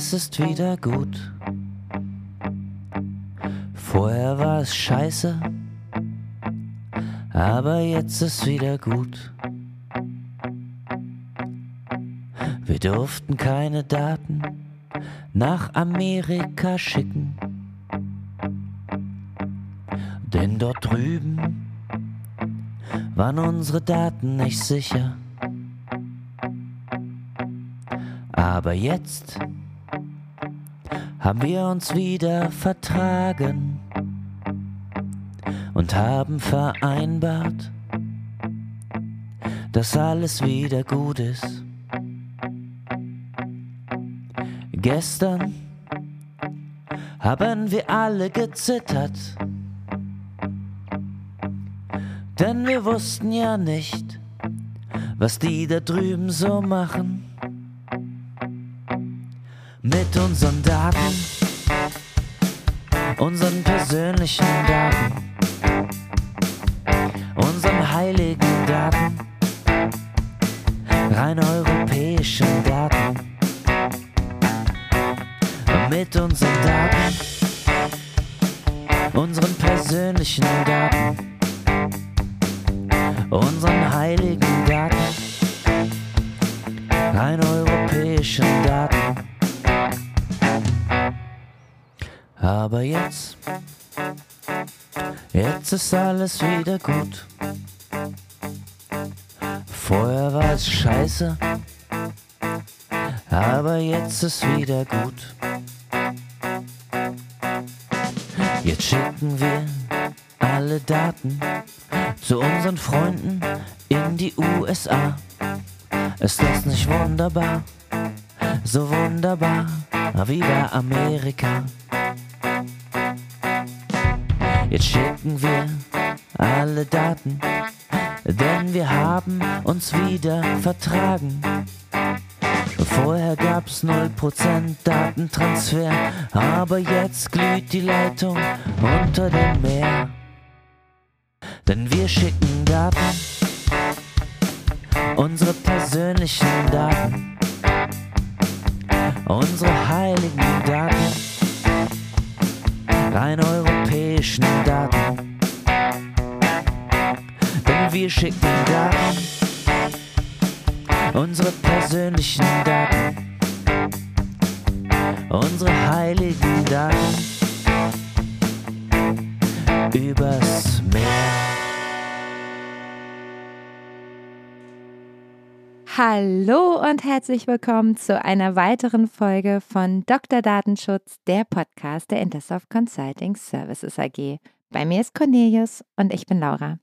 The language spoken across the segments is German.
alles ist wieder gut. Vorher war es scheiße, aber jetzt ist wieder gut. Wir durften keine Daten nach Amerika schicken, denn dort drüben waren unsere Daten nicht sicher. Aber jetzt haben wir uns wieder vertragen und haben vereinbart, dass alles wieder gut ist. Gestern haben wir alle gezittert, denn wir wussten ja nicht, was die da drüben so machen mit unseren Daten, unseren persönlichen Daten, unseren heiligen Daten, rein europäischen Daten, mit unseren Daten, unseren persönlichen Daten, unseren heiligen Daten, rein europäischen Daten. Aber jetzt, jetzt ist alles wieder gut. Vorher war es scheiße, aber jetzt ist wieder gut. Jetzt schicken wir alle Daten zu unseren Freunden in die USA. Ist das nicht wunderbar? So wunderbar wie bei Amerika. Jetzt schicken wir alle Daten, denn wir haben uns wieder vertragen. Vorher gab's 0% Datentransfer, aber jetzt glüht die Leitung unter dem Meer. Denn wir schicken Daten, unsere persönlichen Daten, unsere heiligen Daten, rein europäischen Daten. Denn wir schicken Daten, unsere persönlichen Daten, unsere heiligen Daten übers Meer. Hallo und herzlich willkommen zu einer weiteren Folge von Dr. Datenschutz, der Podcast der Intersoft Consulting Services AG. Bei mir ist Cornelius und ich bin Laura.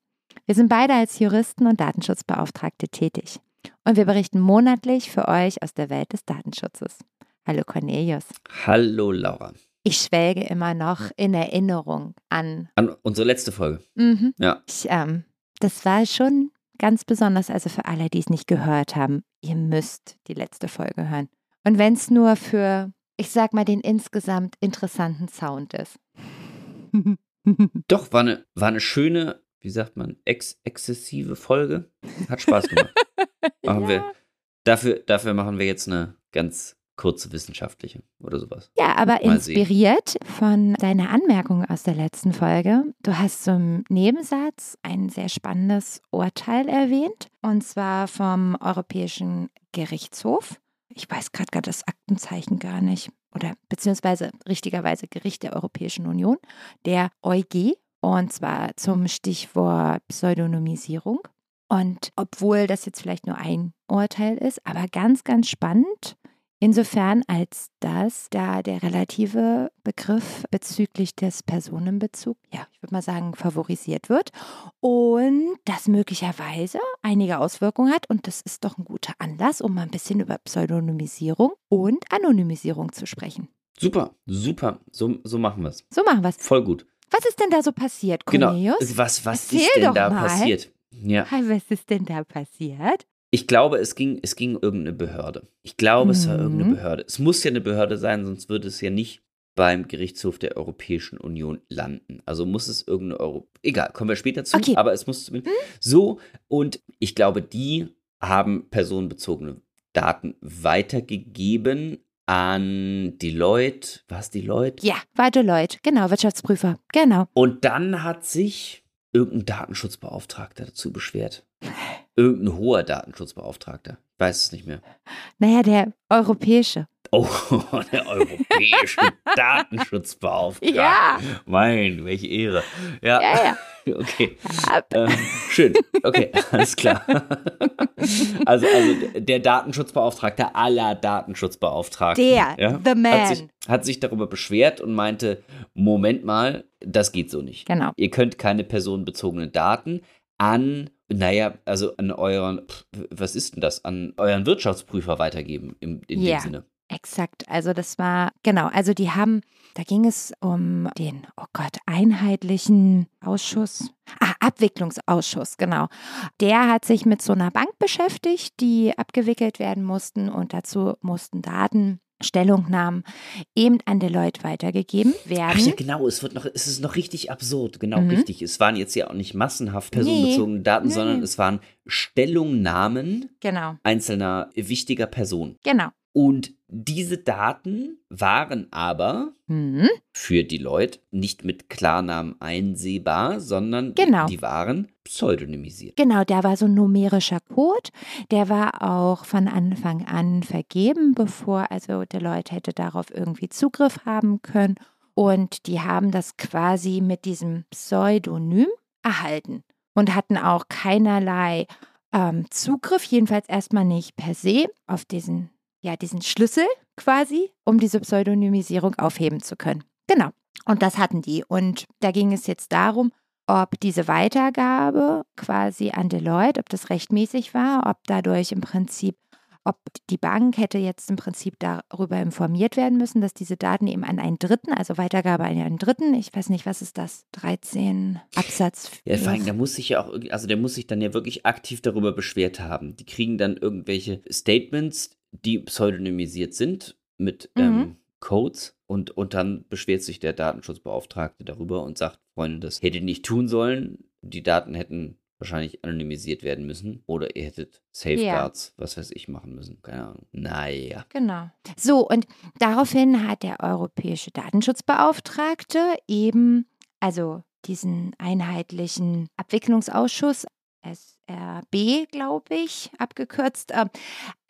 Wir sind beide als Juristen und Datenschutzbeauftragte tätig und wir berichten monatlich für euch aus der Welt des Datenschutzes. Hallo Cornelius. Hallo Laura. Ich schwelge immer noch in Erinnerung an. An unsere letzte Folge. Mhm. Ja. Ich, ähm, das war schon ganz besonders, also für alle, die es nicht gehört haben, ihr müsst die letzte Folge hören. Und wenn es nur für, ich sag mal, den insgesamt interessanten Sound ist. Doch, war eine, war eine schöne, wie sagt man, ex exzessive Folge. Hat Spaß gemacht. machen ja. wir, dafür, dafür machen wir jetzt eine ganz kurze wissenschaftliche oder sowas. ja, aber Mal sehen. inspiriert von deiner Anmerkung aus der letzten Folge. Du hast zum Nebensatz ein sehr spannendes Urteil erwähnt, und zwar vom Europäischen Gerichtshof. Ich weiß gerade gar das Aktenzeichen gar nicht. Oder beziehungsweise richtigerweise Gericht der Europäischen Union, der EuG, und zwar zum Stichwort Pseudonymisierung. Und obwohl das jetzt vielleicht nur ein Urteil ist, aber ganz, ganz spannend, insofern als dass da der relative Begriff bezüglich des Personenbezugs, ja, ich würde mal sagen, favorisiert wird und das möglicherweise einige Auswirkungen hat. Und das ist doch ein guter Anlass, um mal ein bisschen über Pseudonymisierung und Anonymisierung zu sprechen. Super, super. So, so machen wir es. So machen wir es. Voll gut. Was ist denn da so passiert, Genau. Cornelius? Was, was Erzähl ist denn da mal. passiert? Ja. Was ist denn da passiert? Ich glaube, es ging, es ging irgendeine Behörde. Ich glaube, es war Mhm. irgendeine Behörde. Es muss ja eine Behörde sein, sonst würde es ja nicht beim Gerichtshof der Europäischen Union landen. Also muss es irgendeine Euro. Egal, kommen wir später zu. Okay. Aber es muss zumindest so. Und ich glaube, die haben personenbezogene Daten weitergegeben an Deloitte. Was Deloitte? Ja, war Deloitte, genau, Wirtschaftsprüfer, genau. Und dann hat sich irgendein Datenschutzbeauftragter dazu beschwert. Irgendein hoher Datenschutzbeauftragter. Ich weiß es nicht mehr. Naja, der europäische. Oh, der europäische Datenschutzbeauftragte. Ja. Mein, welche Ehre. Ja, Ja, ja. okay. Ähm, schön. Okay, alles klar. Also, also der Datenschutzbeauftragte aller Datenschutzbeauftragten. Der, ja, the man. Hat sich, hat sich darüber beschwert und meinte, Moment mal, das geht so nicht. Genau. Ihr könnt keine personenbezogenen Daten an, naja, also an euren, was ist denn das, an euren Wirtschaftsprüfer weitergeben im, in Ja. dem Sinne. Exakt, also das war, genau, also die haben, da ging es um den, oh Gott, einheitlichen Ausschuss, ah, Abwicklungsausschuss, genau. Der hat sich mit so einer Bank beschäftigt, die abgewickelt werden mussten und dazu mussten Daten, Stellungnahmen eben an Deloitte weitergegeben Ach ja, werden. genau, es wird noch, es ist noch richtig absurd, genau Mhm. richtig. Es waren jetzt ja auch nicht massenhaft personenbezogene Daten, Nee. sondern es waren Stellungnahmen Genau, einzelner wichtiger Personen. genau. Und diese Daten waren aber Mhm. für die Leute nicht mit Klarnamen einsehbar, sondern Genau. die, die waren pseudonymisiert. Genau, der war so ein numerischer Code. Der war auch von Anfang an vergeben, bevor also Deloitte hätte darauf irgendwie Zugriff haben können. Und die haben das quasi mit diesem Pseudonym erhalten und hatten auch keinerlei ähm, Zugriff, jedenfalls erstmal nicht per se, auf diesen, ja, diesen Schlüssel quasi, um diese Pseudonymisierung aufheben zu können. Genau. Und das hatten die. Und da ging es jetzt darum, ob diese Weitergabe quasi an Deloitte, ob das rechtmäßig war, ob dadurch im Prinzip, ob die Bank hätte jetzt im Prinzip darüber informiert werden müssen, dass diese Daten eben an einen Dritten, also Weitergabe an einen Dritten, ich weiß nicht, was ist das, 13 Absatz. Ja, vor allem, der muss sich ja auch, also der muss sich dann ja wirklich aktiv darüber beschwert haben. Die kriegen dann irgendwelche Statements, die pseudonymisiert sind mit Mhm. ähm, Codes und, und dann beschwert sich der Datenschutzbeauftragte darüber und sagt, Freunde, das hättet ihr nicht tun sollen. Die Daten hätten wahrscheinlich anonymisiert werden müssen oder ihr hättet Safeguards, was weiß ich, machen müssen. Keine Ahnung. Naja. Genau. So, und daraufhin hat der europäische Datenschutzbeauftragte eben, also diesen einheitlichen Abwicklungsausschuss, SRB, glaube ich, abgekürzt, äh,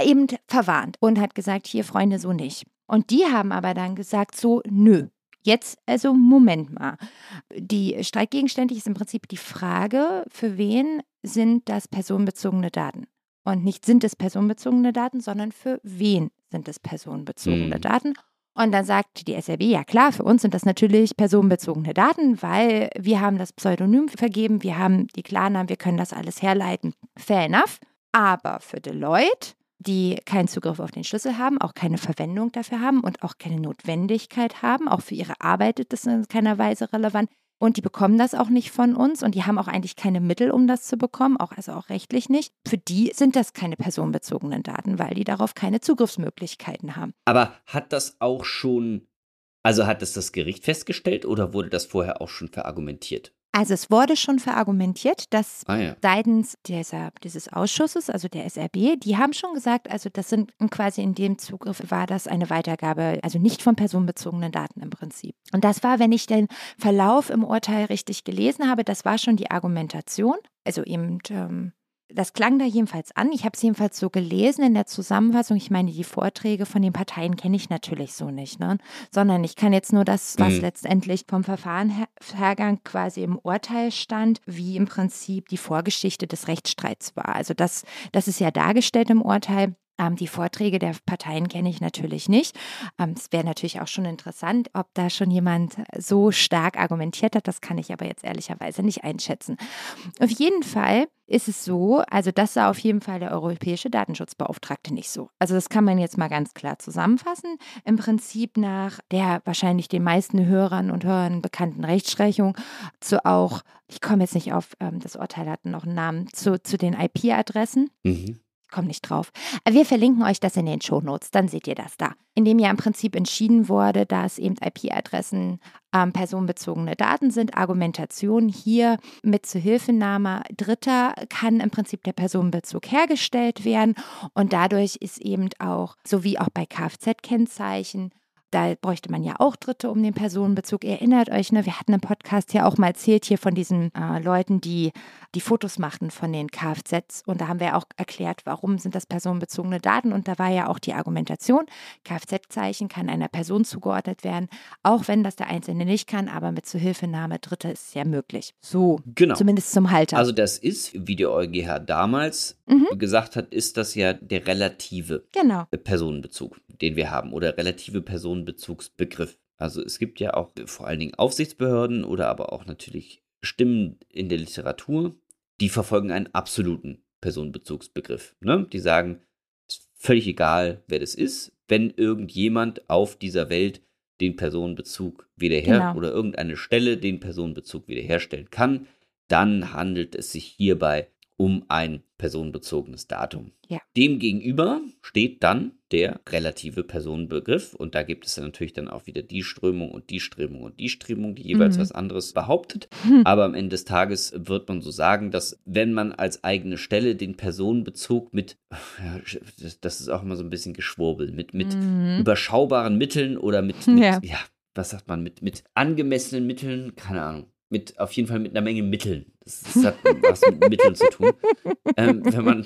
eben verwarnt und hat gesagt, hier Freunde, so nicht. Und die haben aber dann gesagt, so, nö. Jetzt, also Moment mal. Die streitgegenständig ist im Prinzip die Frage, für wen sind das personenbezogene Daten? Und nicht sind es personenbezogene Daten, sondern für wen sind es personenbezogene Hm. Daten? Und dann sagt die SRB, ja klar, für uns sind das natürlich personenbezogene Daten, weil wir haben das Pseudonym vergeben, wir haben die Klarnamen, wir können das alles herleiten. Fair enough. Aber für Deloitte, die keinen Zugriff auf den Schlüssel haben, auch keine Verwendung dafür haben und auch keine Notwendigkeit haben, auch für ihre Arbeit ist das in keiner Weise relevant. Und die bekommen das auch nicht von uns und die haben auch eigentlich keine Mittel, um das zu bekommen, auch also auch rechtlich nicht. Für die sind das keine personenbezogenen Daten, weil die darauf keine Zugriffsmöglichkeiten haben. Aber hat das auch schon, also hat das das Gericht festgestellt oder wurde das vorher auch schon verargumentiert? Also es wurde schon verargumentiert, dass Ah ja. seitens dieser, dieses Ausschusses, also der SRB, die haben schon gesagt, also das sind quasi in dem Zugriff war das eine Weitergabe, also nicht von personenbezogenen Daten im Prinzip. Und das war, wenn ich den Verlauf im Urteil richtig gelesen habe, das war schon die Argumentation. Also eben, ähm, das klang da jedenfalls an. Ich habe es jedenfalls so gelesen in der Zusammenfassung. Ich meine, die Vorträge von den Parteien kenne ich natürlich so nicht, ne? sondern ich kann jetzt nur das, was Mhm. letztendlich vom Verfahrenhergang quasi im Urteil stand, wie im Prinzip die Vorgeschichte des Rechtsstreits war. Also das, das ist ja dargestellt im Urteil. Ähm, die Vorträge der Parteien kenne ich natürlich nicht. Ähm, es wäre natürlich auch schon interessant, ob da schon jemand so stark argumentiert hat. Das kann ich aber jetzt ehrlicherweise nicht einschätzen. Auf jeden Fall ist es so, also das sah auf jeden Fall der europäische Datenschutzbeauftragte nicht so. Also das kann man jetzt mal ganz klar zusammenfassen. Im Prinzip nach der wahrscheinlich den meisten Hörern und Hörern bekannten Rechtsprechung zu auch, ich komme jetzt nicht auf, ähm, das Urteil hat noch einen Namen, zu, zu den IP-Adressen. Mhm. Komme nicht drauf. Aber wir verlinken euch das in den Shownotes, dann seht ihr das da. In dem ja im Prinzip entschieden wurde, dass eben IP-Adressen ähm, personenbezogene Daten sind. Argumentation hier mit Zuhilfenahme Dritter kann im Prinzip der Personenbezug hergestellt werden und dadurch ist eben auch, so wie auch bei Kfz-Kennzeichen, da bräuchte man ja auch Dritte um den Personenbezug. Ihr erinnert euch, ne, wir hatten im Podcast ja auch mal erzählt hier von diesen äh, Leuten, die die Fotos machten von den Kfz. Und da haben wir auch erklärt, warum sind das personenbezogene Daten. Und da war ja auch die Argumentation, Kfz-Zeichen kann einer Person zugeordnet werden, auch wenn das der Einzelne nicht kann, aber mit Zuhilfenahme Dritte ist es ja möglich. So, genau. zumindest zum Halter. Also das ist, wie der EuGH damals mhm. gesagt hat, ist das ja der relative genau. Personenbezug, den wir haben oder relative Personenbezug. Personenbezugsbegriff. Also es gibt ja auch vor allen Dingen Aufsichtsbehörden oder aber auch natürlich Stimmen in der Literatur, die verfolgen einen absoluten Personenbezugsbegriff. Ne? Die sagen, es ist völlig egal, wer das ist, wenn irgendjemand auf dieser Welt den Personenbezug wiederher genau. oder irgendeine Stelle den Personenbezug wiederherstellen kann, dann handelt es sich hierbei um ein personenbezogenes Datum. Ja. Demgegenüber steht dann der relative Personenbegriff und da gibt es dann natürlich dann auch wieder die Strömung und die Strömung und die Strömung, die jeweils mhm. was anderes behauptet. Mhm. Aber am Ende des Tages wird man so sagen, dass wenn man als eigene Stelle den Personenbezug mit, ja, das ist auch immer so ein bisschen Geschwurbel, mit, mit mhm. überschaubaren Mitteln oder mit, mit ja. ja, was sagt man, mit, mit angemessenen Mitteln, keine Ahnung, mit auf jeden Fall mit einer Menge Mitteln. Das, das hat was mit Mitteln zu tun. Ähm, wenn man,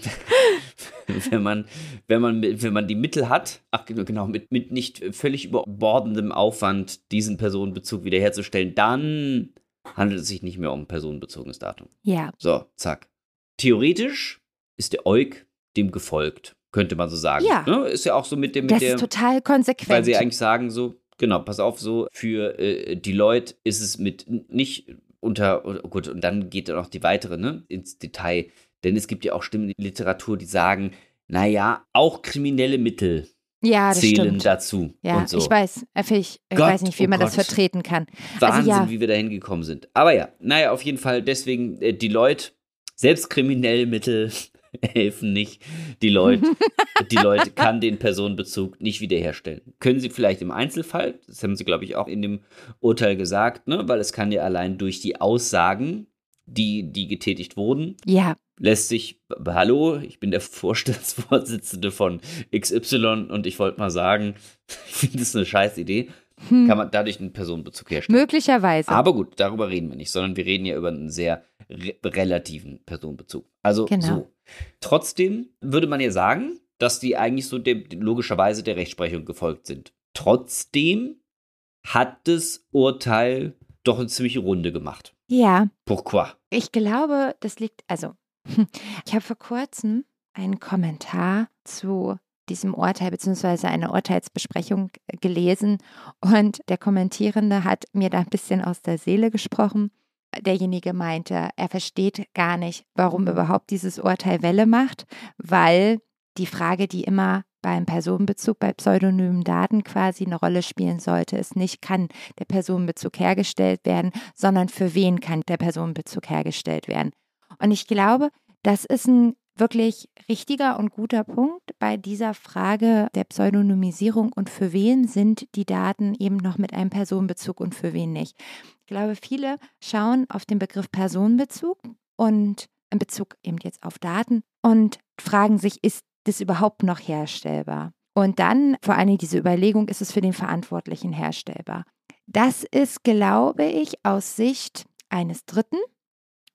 wenn man, wenn man, wenn man die Mittel hat, ach genau, mit, mit nicht völlig überbordendem Aufwand diesen Personenbezug wiederherzustellen, dann handelt es sich nicht mehr um ein personenbezogenes Datum. Ja. So, zack. Theoretisch ist der EUG dem gefolgt, könnte man so sagen. Ja. Ne? Ist ja auch so mit dem. Mit das der, ist total konsequent. Weil sie eigentlich sagen so, Genau, pass auf, so für äh, die Leute ist es mit nicht unter, oh gut, und dann geht dann auch die weitere, ne, ins Detail. Denn es gibt ja auch Stimmen in der Literatur, die sagen, naja, auch kriminelle Mittel ja, zählen stimmt. dazu. Ja, so. ich weiß, ich, ich Gott, weiß nicht, wie oh man Gott. das vertreten kann. Wahnsinn, also, ja. wie wir da hingekommen sind. Aber ja, naja, auf jeden Fall deswegen äh, die Leute, selbst kriminelle Mittel helfen nicht. Die Leute, die Leute kann den Personenbezug nicht wiederherstellen. Können sie vielleicht im Einzelfall, das haben sie, glaube ich, auch in dem Urteil gesagt, ne? weil es kann ja allein durch die Aussagen, die, die getätigt wurden, ja. lässt sich, hallo, ich bin der Vorstandsvorsitzende von XY und ich wollte mal sagen, ich finde das eine scheiß Idee. Hm. Kann man dadurch einen Personenbezug herstellen. Möglicherweise. Aber gut, darüber reden wir nicht, sondern wir reden ja über einen sehr re relativen Personenbezug. Also genau. so. Trotzdem würde man ja sagen, dass die eigentlich so dem, logischerweise der Rechtsprechung gefolgt sind. Trotzdem hat das Urteil doch eine ziemliche Runde gemacht. Ja. Pourquoi? Ich glaube, das liegt, also, ich habe vor kurzem einen Kommentar zu diesem Urteil bzw. eine Urteilsbesprechung gelesen und der Kommentierende hat mir da ein bisschen aus der Seele gesprochen derjenige meinte, er versteht gar nicht, warum überhaupt dieses Urteil Welle macht, weil die Frage, die immer beim Personenbezug bei pseudonymen Daten quasi eine Rolle spielen sollte, ist nicht, kann der Personenbezug hergestellt werden, sondern für wen kann der Personenbezug hergestellt werden. Und ich glaube, das ist ein wirklich richtiger und guter Punkt bei dieser Frage der Pseudonymisierung und für wen sind die Daten eben noch mit einem Personenbezug und für wen nicht. Ich glaube, viele schauen auf den Begriff Personenbezug und in Bezug eben jetzt auf Daten und fragen sich, ist das überhaupt noch herstellbar? Und dann vor allem diese Überlegung, ist es für den Verantwortlichen herstellbar? Das ist, glaube ich, aus Sicht eines Dritten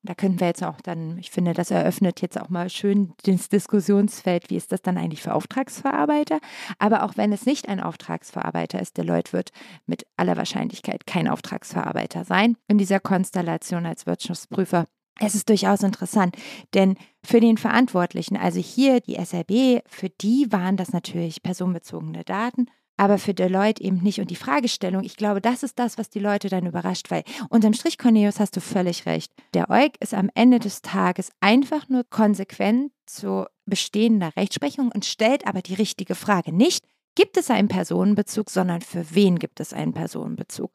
da könnten wir jetzt auch dann, ich finde, das eröffnet jetzt auch mal schön das Diskussionsfeld, wie ist das dann eigentlich für Auftragsverarbeiter? Aber auch wenn es nicht ein Auftragsverarbeiter ist, Deloitte wird mit aller Wahrscheinlichkeit kein Auftragsverarbeiter sein in dieser Konstellation als Wirtschaftsprüfer. Es ist durchaus interessant, denn für den Verantwortlichen, also hier die SRB, für die waren das natürlich personenbezogene Daten aber für Deloitte eben nicht. Und die Fragestellung, ich glaube, das ist das, was die Leute dann überrascht, weil unterm Strich, Cornelius, hast du völlig recht. Der EuG ist am Ende des Tages einfach nur konsequent zu bestehender Rechtsprechung und stellt aber die richtige Frage. Nicht, gibt es einen Personenbezug, sondern für wen gibt es einen Personenbezug?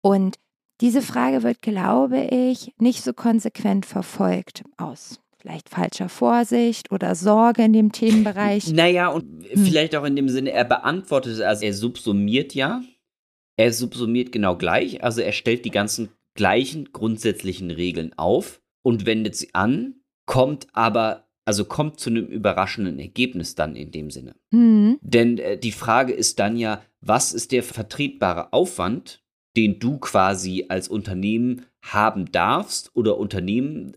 Und diese Frage wird, glaube ich, nicht so konsequent verfolgt aus vielleicht falscher Vorsicht oder Sorge in dem Themenbereich. Naja, und hm. vielleicht auch in dem Sinne, er beantwortet also er subsumiert ja. Er subsumiert genau gleich, also er stellt die ganzen gleichen grundsätzlichen Regeln auf und wendet sie an, kommt aber, also kommt zu einem überraschenden Ergebnis dann in dem Sinne. Mhm. Denn äh, die Frage ist dann ja, was ist der vertretbare Aufwand, den du quasi als Unternehmen haben darfst oder Unternehmen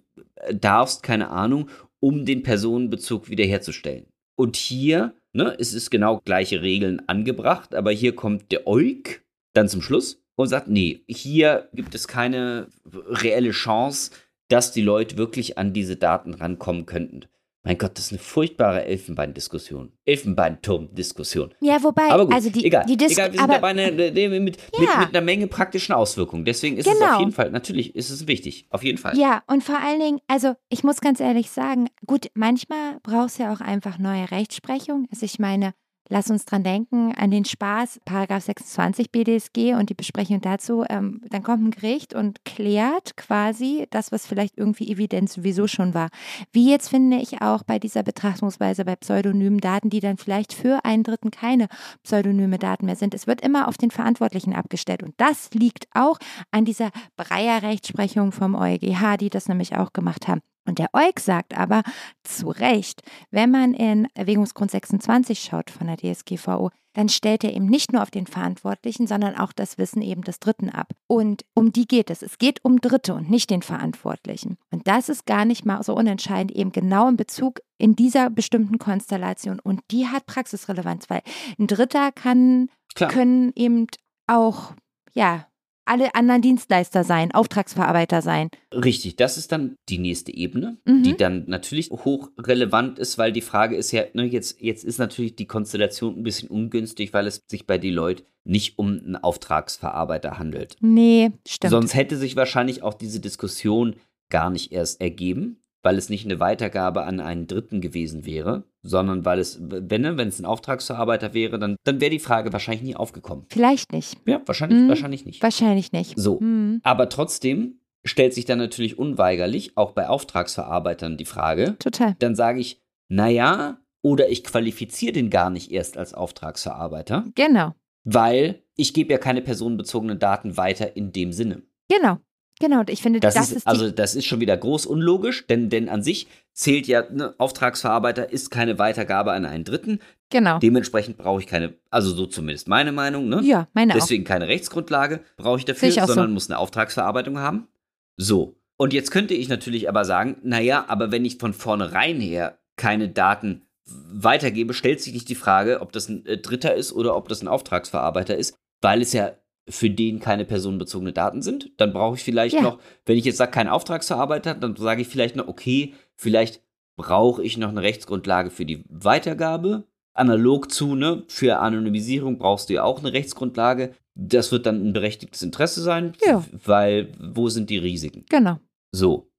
darfst, keine Ahnung, um den Personenbezug wiederherzustellen. Und hier, ne, es ist genau gleiche Regeln angebracht, aber hier kommt der Euk dann zum Schluss und sagt, nee, hier gibt es keine reelle Chance, dass die Leute wirklich an diese Daten rankommen könnten. Mein Gott, das ist eine furchtbare Elfenbein-Diskussion. Elfenbeinturm-Diskussion. Ja, wobei, aber gut, also die, egal, die Dis egal, wir sind aber, dabei eine, mit, ja. mit, mit, einer Menge praktischen Auswirkungen. Deswegen ist genau. es auf jeden Fall, natürlich ist es wichtig, auf jeden Fall. Ja, und vor allen Dingen, also ich muss ganz ehrlich sagen, gut, manchmal brauchst du ja auch einfach neue Rechtsprechung. Also ich meine, Lass uns dran denken an den Spaß, Paragraph 26 BDSG und die Besprechung dazu. Ähm, dann kommt ein Gericht und klärt quasi das, was vielleicht irgendwie Evidenz sowieso schon war. Wie jetzt finde ich auch bei dieser Betrachtungsweise bei pseudonymen Daten, die dann vielleicht für einen Dritten keine pseudonyme Daten mehr sind. Es wird immer auf den Verantwortlichen abgestellt. Und das liegt auch an dieser Breyer-Rechtsprechung vom EuGH, die das nämlich auch gemacht haben. Und der EuG sagt aber zu Recht, wenn man in Erwägungsgrund 26 schaut von der DSGVO, dann stellt er eben nicht nur auf den Verantwortlichen, sondern auch das Wissen eben des Dritten ab. Und um die geht es. Es geht um Dritte und nicht den Verantwortlichen. Und das ist gar nicht mal so unentscheidend, eben genau in Bezug in dieser bestimmten Konstellation. Und die hat Praxisrelevanz, weil ein Dritter kann, Klar. können eben auch, ja, alle anderen Dienstleister sein, Auftragsverarbeiter sein. Richtig, das ist dann die nächste Ebene, mhm. die dann natürlich hochrelevant ist, weil die Frage ist ja, ne, jetzt, jetzt ist natürlich die Konstellation ein bisschen ungünstig, weil es sich bei Deloitte nicht um einen Auftragsverarbeiter handelt. Nee, stimmt. Sonst hätte sich wahrscheinlich auch diese Diskussion gar nicht erst ergeben weil es nicht eine Weitergabe an einen Dritten gewesen wäre, sondern weil es, wenn, wenn es ein Auftragsverarbeiter wäre, dann, dann wäre die Frage wahrscheinlich nie aufgekommen. Vielleicht nicht. Ja, wahrscheinlich, hm, wahrscheinlich nicht. Wahrscheinlich nicht. So. Hm. Aber trotzdem stellt sich dann natürlich unweigerlich auch bei Auftragsverarbeitern die Frage. Total. Dann sage ich, naja, oder ich qualifiziere den gar nicht erst als Auftragsverarbeiter. Genau. Weil ich gebe ja keine personenbezogenen Daten weiter in dem Sinne. Genau. Genau, ich finde, das, das ist, ist also das ist schon wieder groß unlogisch, denn, denn an sich zählt ja, ne, Auftragsverarbeiter ist keine Weitergabe an einen Dritten. Genau. Dementsprechend brauche ich keine, also so zumindest meine Meinung, ne? Ja, meine Deswegen auch. keine Rechtsgrundlage brauche ich dafür, ich sondern so. muss eine Auftragsverarbeitung haben. So. Und jetzt könnte ich natürlich aber sagen, naja, aber wenn ich von vornherein her keine Daten weitergebe, stellt sich nicht die Frage, ob das ein äh, Dritter ist oder ob das ein Auftragsverarbeiter ist, weil es ja für den keine personenbezogene Daten sind. Dann brauche ich vielleicht ja. noch, wenn ich jetzt sage, kein Auftragsverarbeiter, dann sage ich vielleicht noch, okay, vielleicht brauche ich noch eine Rechtsgrundlage für die Weitergabe. Analog zu, ne, für Anonymisierung brauchst du ja auch eine Rechtsgrundlage. Das wird dann ein berechtigtes Interesse sein, ja. weil wo sind die Risiken? Genau. So.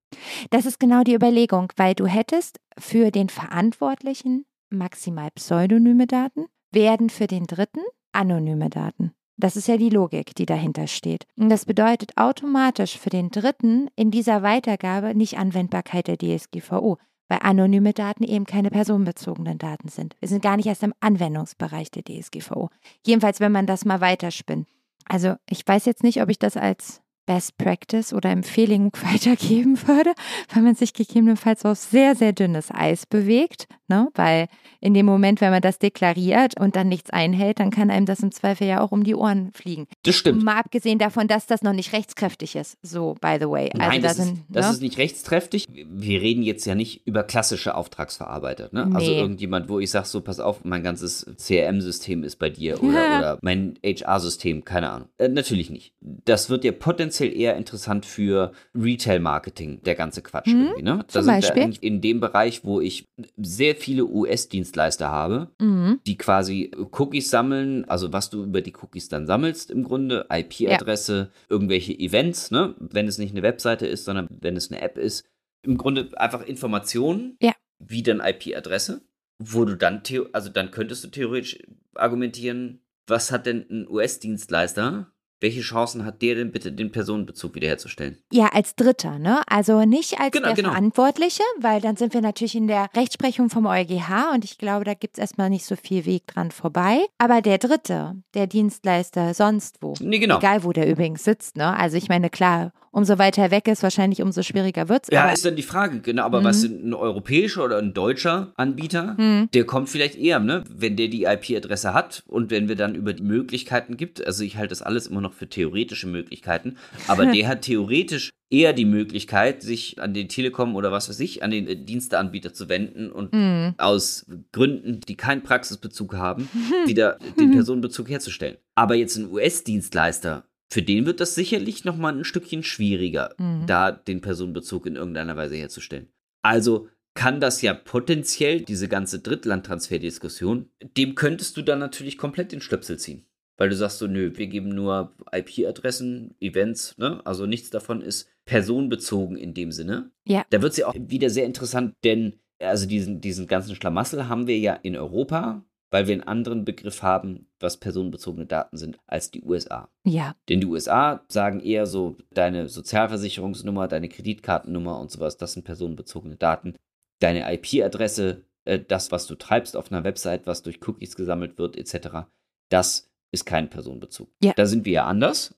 Das ist genau die Überlegung, weil du hättest für den Verantwortlichen maximal pseudonyme Daten, werden für den Dritten anonyme Daten. Das ist ja die Logik, die dahinter steht. Und das bedeutet automatisch für den Dritten in dieser Weitergabe nicht Anwendbarkeit der DSGVO, weil anonyme Daten eben keine personenbezogenen Daten sind. Wir sind gar nicht erst im Anwendungsbereich der DSGVO. Jedenfalls, wenn man das mal weiterspinnt. Also ich weiß jetzt nicht, ob ich das als Best Practice oder Empfehlung weitergeben würde, weil man sich gegebenenfalls auf sehr, sehr dünnes Eis bewegt. Ne? Weil in dem Moment, wenn man das deklariert und dann nichts einhält, dann kann einem das im Zweifel ja auch um die Ohren fliegen. Das stimmt. Mal abgesehen davon, dass das noch nicht rechtskräftig ist. So, by the way. Also Nein, das, da sind, ist, das ne? ist nicht rechtskräftig. Wir reden jetzt ja nicht über klassische Auftragsverarbeiter. Ne? Also nee. Also irgendjemand, wo ich sage, so pass auf, mein ganzes CRM-System ist bei dir oder, ja. oder mein HR-System, keine Ahnung. Äh, natürlich nicht. Das wird ja potenziell tendenziell eher interessant für Retail-Marketing, der ganze Quatsch mhm, irgendwie. Ne? Da zum sind Beispiel? wir in dem Bereich, wo ich sehr viele US-Dienstleister habe, mhm. die quasi Cookies sammeln, also was du über die Cookies dann sammelst im Grunde, IP-Adresse, ja. irgendwelche Events, ne? wenn es nicht eine Webseite ist, sondern wenn es eine App ist. Im Grunde einfach Informationen, ja. wie dann IP-Adresse, wo du dann, also dann könntest du theoretisch argumentieren, was hat denn ein US-Dienstleister welche Chancen hat der denn bitte, den Personenbezug wiederherzustellen? Ja, als Dritter, ne? Also nicht als Genau, der genau. Verantwortliche, weil dann sind wir natürlich in der Rechtsprechung vom EuGH und ich glaube, da gibt es erstmal nicht so viel Weg dran vorbei. Aber der Dritte, der Dienstleister sonst wo, Nee, genau. egal wo der übrigens sitzt, ne? Also ich meine, klar, umso weiter weg ist, wahrscheinlich umso schwieriger wird's. Ja, aber ist dann die Frage, genau, aber Mhm. was sind ein europäischer oder ein deutscher Anbieter? Hm. Der kommt vielleicht eher, ne? Wenn der die IP-Adresse hat und wenn wir dann über die Möglichkeiten gibt, also ich halte das alles immer noch für theoretische Möglichkeiten, aber der hat theoretisch eher die Möglichkeit, sich an den Telekom oder was weiß ich, an den äh, Diensteanbieter zu wenden und Hm. aus Gründen, die keinen Praxisbezug haben, wieder den Personenbezug herzustellen. Aber jetzt ein US-Dienstleister, für den wird das sicherlich noch mal ein Stückchen schwieriger, Mhm. da den Personenbezug in irgendeiner Weise herzustellen. Also kann das ja potenziell diese ganze Drittlandtransferdiskussion, dem könntest du dann natürlich komplett den Stöpsel ziehen. Weil du sagst so, nö, wir geben nur IP-Adressen, Events, ne? Also nichts davon ist personenbezogen in dem Sinne. Ja. Da wird es ja auch wieder sehr interessant, denn also diesen, diesen ganzen Schlamassel haben wir ja in Europa, weil wir einen anderen Begriff haben, was personenbezogene Daten sind, als die USA. Ja, Denn die USA sagen eher so, deine Sozialversicherungsnummer, deine Kreditkartennummer und sowas, das sind personenbezogene Daten. Deine IP-Adresse, äh, das, was du treibst auf einer Website, was durch Cookies gesammelt wird, etc., das ist kein Personenbezug. Ja. Da sind wir ja anders.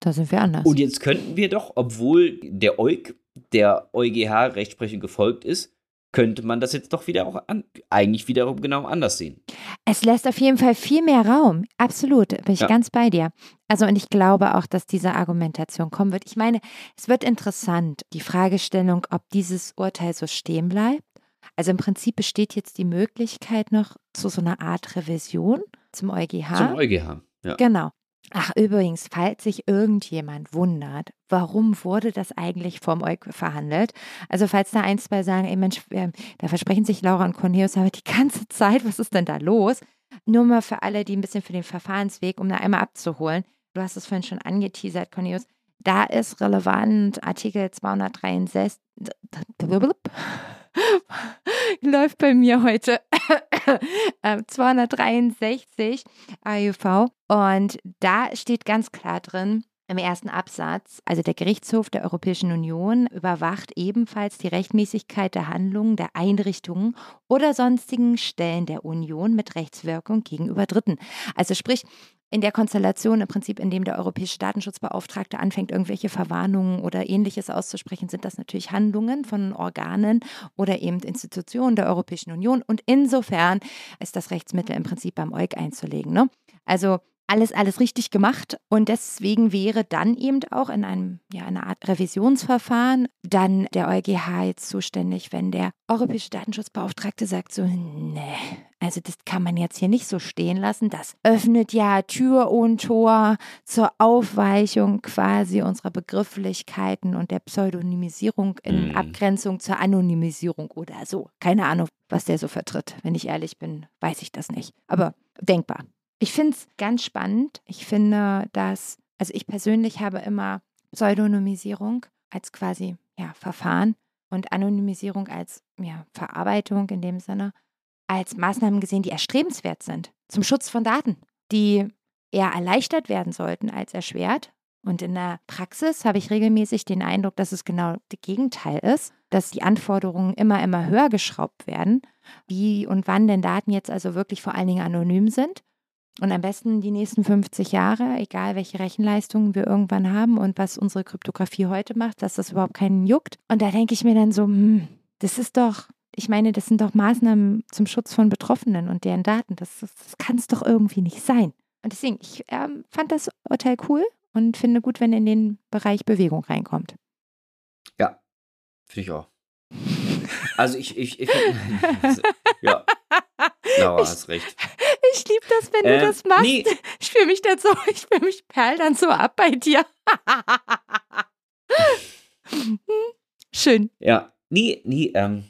da sind wir anders. Und jetzt könnten wir doch, obwohl der EuG der EuGH-Rechtsprechung gefolgt ist, könnte man das jetzt doch wieder auch an, eigentlich wiederum genau anders sehen. Es lässt auf jeden Fall viel mehr Raum. Absolut, bin ich Ja. ganz bei dir. Also und ich glaube auch, dass diese Argumentation kommen wird. Ich meine, es wird interessant, die Fragestellung, ob dieses Urteil so stehen bleibt. Also im Prinzip besteht jetzt die Möglichkeit noch zu so einer Art Revision zum EuGH. Zum EuGH. Ja. Genau. Ach, übrigens, falls sich irgendjemand wundert, warum wurde das eigentlich vom EuG verhandelt? Also, falls da ein, zwei sagen, ey Mensch, äh, da versprechen sich Laura und Cornelius aber die ganze Zeit, was ist denn da los? Nur mal für alle, die ein bisschen für den Verfahrensweg, um da einmal abzuholen. Du hast es vorhin schon angeteasert, Cornelius. Da ist relevant Artikel 263. Läuft bei mir heute äh, 263 AUV. Und da steht ganz klar drin, im ersten Absatz, also der Gerichtshof der Europäischen Union überwacht ebenfalls die Rechtmäßigkeit der Handlungen der Einrichtungen oder sonstigen Stellen der Union mit Rechtswirkung gegenüber Dritten. Also sprich, in der Konstellation im Prinzip, in dem der europäische Datenschutzbeauftragte anfängt, irgendwelche Verwarnungen oder ähnliches auszusprechen, sind das natürlich Handlungen von Organen oder eben Institutionen der Europäischen Union. Und insofern ist das Rechtsmittel im Prinzip beim EuG einzulegen. Ne? Also alles, alles richtig gemacht. Und deswegen wäre dann eben auch in einem, ja, einer Art Revisionsverfahren dann der EuGH jetzt zuständig, wenn der Europäische Datenschutzbeauftragte sagt so, nee, also das kann man jetzt hier nicht so stehen lassen. Das öffnet ja Tür und Tor zur Aufweichung quasi unserer Begrifflichkeiten und der Pseudonymisierung in Mhm. Abgrenzung zur Anonymisierung oder so. Keine Ahnung, was der so vertritt. Wenn ich ehrlich bin, weiß ich das nicht. Aber denkbar. Ich finde es ganz spannend. Ich finde, dass, also ich persönlich habe immer Pseudonymisierung als quasi ja, Verfahren und Anonymisierung als ja, Verarbeitung in dem Sinne, als Maßnahmen gesehen, die erstrebenswert sind zum Schutz von Daten, die eher erleichtert werden sollten als erschwert. Und in der Praxis habe ich regelmäßig den Eindruck, dass es genau das Gegenteil ist, dass die Anforderungen immer, immer höher geschraubt werden, wie und wann denn Daten jetzt also wirklich vor allen Dingen anonym sind. Und am besten die nächsten 50 Jahre, egal welche Rechenleistungen wir irgendwann haben und was unsere Kryptographie heute macht, dass das überhaupt keinen juckt. Und da denke ich mir dann so, hm, das ist doch, ich meine, das sind doch Maßnahmen zum Schutz von Betroffenen und deren Daten. Das, das, das kann es doch irgendwie nicht sein. Und deswegen, ich ähm, fand das Urteil cool und finde gut, wenn in den Bereich Bewegung reinkommt. Ja, finde ich auch. Also ich, ich, ich ja, Laura Ich- hast recht. Ich liebe das, wenn du Ähm, das machst. nee. Ich fühle mich dann so, ich fühle mich perl dann so ab bei dir. Schön. Ja, nie, nie, ähm,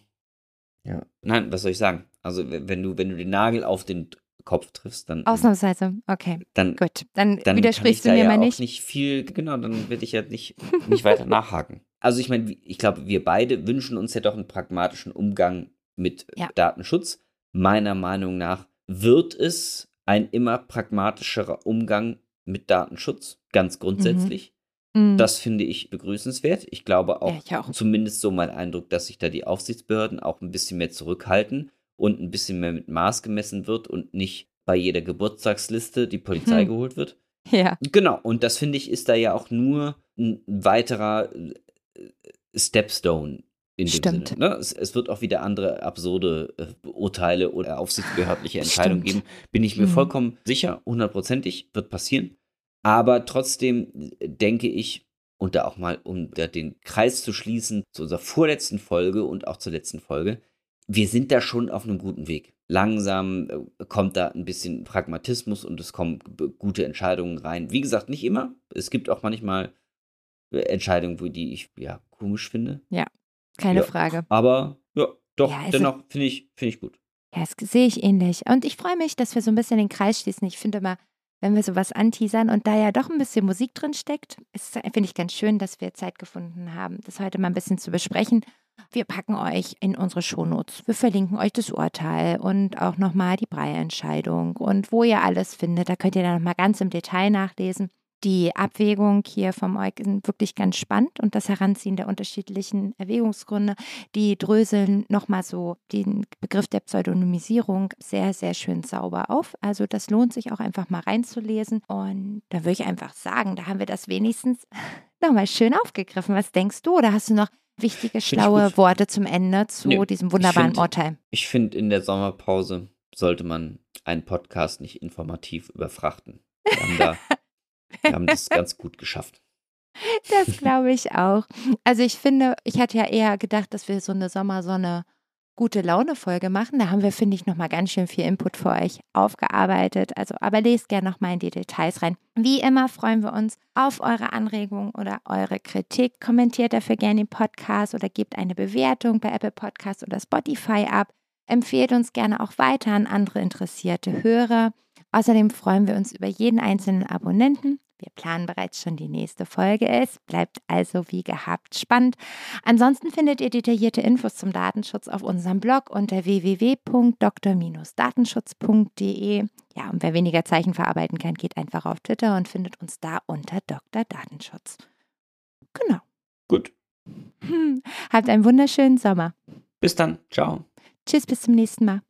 ja, nein, was soll ich sagen? Also wenn du, wenn du den Nagel auf den Kopf triffst, dann, Ausnahmsweise. Okay, dann, gut. Dann, dann widersprichst du mir ja mal nicht. nicht viel, genau, dann werde ich ja nicht, nicht weiter nachhaken. Also ich meine, ich glaube, wir beide wünschen uns ja doch einen pragmatischen Umgang mit Ja. Datenschutz. Meiner Meinung nach wird es ein immer pragmatischerer Umgang mit Datenschutz, ganz grundsätzlich. Mhm. Das finde ich begrüßenswert. Ich glaube auch, Ja, ich auch. zumindest so mein Eindruck, dass sich da die Aufsichtsbehörden auch ein bisschen mehr zurückhalten und ein bisschen mehr mit Maß gemessen wird und nicht bei jeder Geburtstagsliste die Polizei Hm. geholt wird. Ja. Genau, und das finde ich ist da ja auch nur ein weiterer äh, Stepstone in dem Stimmt. Sinne. Ne? Es, es wird auch wieder andere absurde äh, Urteile oder aufsichtsbehördliche Entscheidungen Stimmt. geben. Bin ich mir Mhm. vollkommen sicher, hundertprozentig wird passieren. Aber trotzdem äh, denke ich, und da auch mal, um da den Kreis zu schließen, zu unserer vorletzten Folge und auch zur letzten Folge, wir sind da schon auf einem guten Weg. Langsam äh, kommt da ein bisschen Pragmatismus und es kommen gute Entscheidungen rein. Wie gesagt, nicht immer. Es gibt auch manchmal äh, Entscheidungen, wo die ich ja komisch finde. Keine Ja. Frage. Aber ja, doch, Ja, also- dennoch finde ich, finde ich gut. Ja, das sehe ich ähnlich. Und ich freue mich, dass wir so ein bisschen den Kreis schließen. Ich finde immer, wenn wir sowas anteasern und da ja doch ein bisschen Musik drin steckt, finde ich ganz schön, dass wir Zeit gefunden haben, das heute mal ein bisschen zu besprechen. Wir packen euch in unsere Shownotes. Wir verlinken euch das Urteil und auch nochmal die Breyer-Entscheidung und wo ihr alles findet. Da könnt ihr dann nochmal ganz im Detail nachlesen. Die Abwägung hier vom EuG sind wirklich ganz spannend und das Heranziehen der unterschiedlichen Erwägungsgründe die dröseln nochmal so den Begriff der Pseudonymisierung sehr, sehr schön sauber auf. Also das lohnt sich auch einfach mal reinzulesen. Und da würde ich einfach sagen, da haben wir das wenigstens nochmal schön aufgegriffen. Was denkst du? Oder hast du noch wichtige, ich schlaue. Worte zum Ende zu Nee, diesem wunderbaren find- Urteil? Ich finde, in der Sommerpause sollte man einen Podcast nicht informativ überfrachten. Wir haben, da, wir haben das ganz gut geschafft. Das glaube ich auch. Also ich finde, ich hatte ja eher gedacht, dass wir so eine Sommersonne gute Laune-Folge machen. Da haben wir, finde ich, nochmal ganz schön viel Input für euch aufgearbeitet. Also, aber lest gerne nochmal in die Details rein. Wie immer freuen wir uns auf eure Anregungen oder eure Kritik. Kommentiert dafür gerne den Podcast oder gebt eine Bewertung bei Apple Podcasts oder Spotify ab. Empfehlt uns gerne auch weiter an andere interessierte Hörer. Außerdem freuen wir uns über jeden einzelnen Abonnenten. Wir planen bereits schon die nächste Folge. Es bleibt also wie gehabt spannend. Ansonsten findet ihr detaillierte Infos zum Datenschutz auf unserem Blog unter www.dr-datenschutz.de. Ja, und wer weniger Zeichen verarbeiten kann, geht einfach auf Twitter und findet uns da unter Dr. Datenschutz. Genau. Gut. Hm. Habt einen wunderschönen Sommer. Bis dann. Ciao. Tschüss, bis zum nächsten Mal.